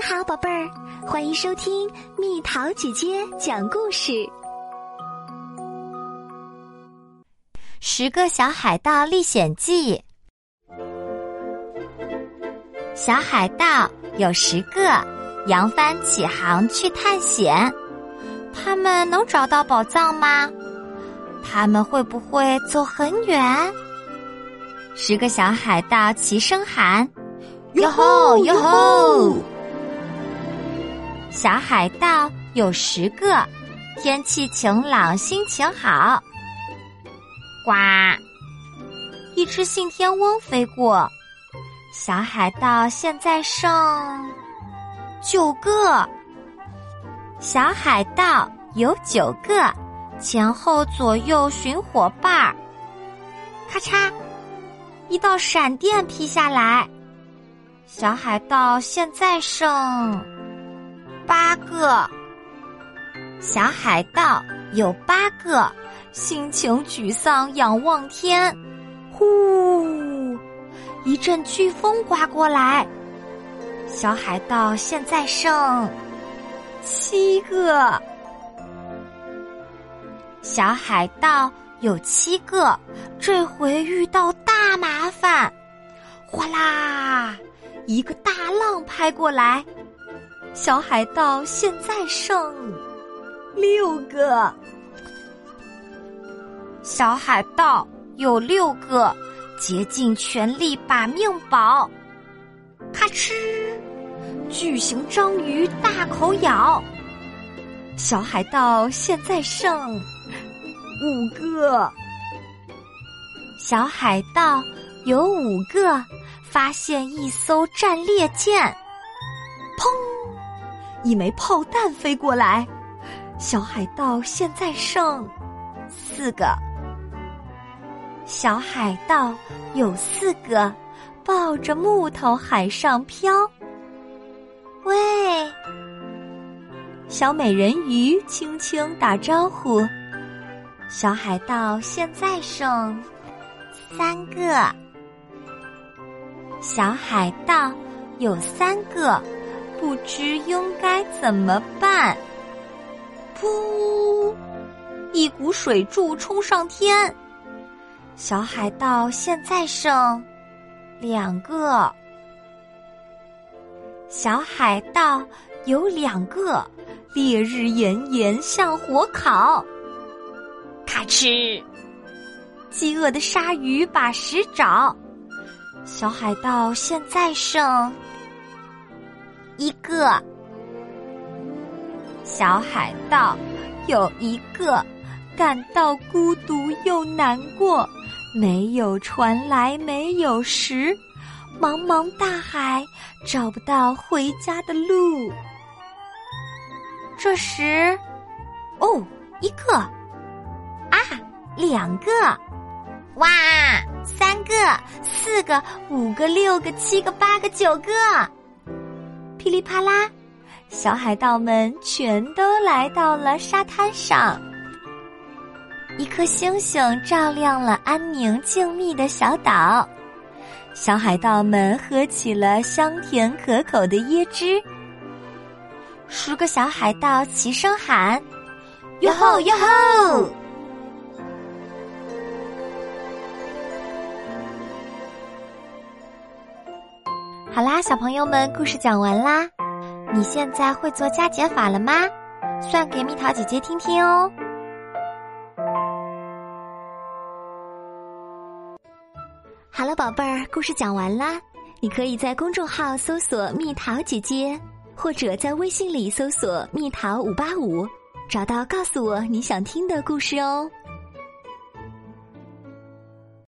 你好，宝贝儿，欢迎收听蜜桃姐姐讲故事。《十个小海盗历险记》，小海盗有十个，扬帆起航去探险。他们能找到宝藏吗？他们会不会走很远？十个小海盗齐声喊：“哟吼，哟吼！”小海盗有十个，天气晴朗，心情好。呱！一只信天翁飞过，小海盗现在剩九个。小海盗有九个，前后左右寻伙伴儿。咔嚓！一道闪电劈下来，小海盗现在剩。八个小海盗有八个，心情沮丧，仰望天。呼！一阵飓风刮过来，小海盗现在剩七个。小海盗有七个，这回遇到大麻烦。哗啦！一个大浪拍过来。小海盗现在剩六个，小海盗有六个，竭尽全力把命保。咔哧，巨型章鱼大口咬。小海盗现在剩五个，小海盗有五个，发现一艘战列舰，砰！一枚炮弹飞过来，小海盗现在剩四个。小海盗有四个，抱着木头海上漂。喂，小美人鱼轻轻打招呼。小海盗现在剩三个。小海盗有三个。不知应该怎么办？噗！一股水柱冲上天，小海盗现在剩两个。小海盗有两个，烈日炎炎像火烤。咔哧！饥饿的鲨鱼把食找，小海盗现在剩。一个。小海盗有一个，感到孤独又难过，没有船来，没有食，茫茫大海找不到回家的路。这时，哦，一个。啊，两个，哇，三个，四个，五个，六个，七个，八个，九个。噼里啪啦，小海盗们全都来到了沙滩上。一颗星星照亮了安宁静谧的小岛，小海盗们喝起了香甜可口的椰汁。十个小海盗齐声喊：“哟吼哟吼！”小朋友们，故事讲完啦。你现在会做加减法了吗？算给蜜桃姐姐听听哦。好了，宝贝儿，故事讲完啦。你可以在公众号搜索“蜜桃姐姐”，或者在微信里搜索“蜜桃五八五”，找到告诉我你想听的故事哦。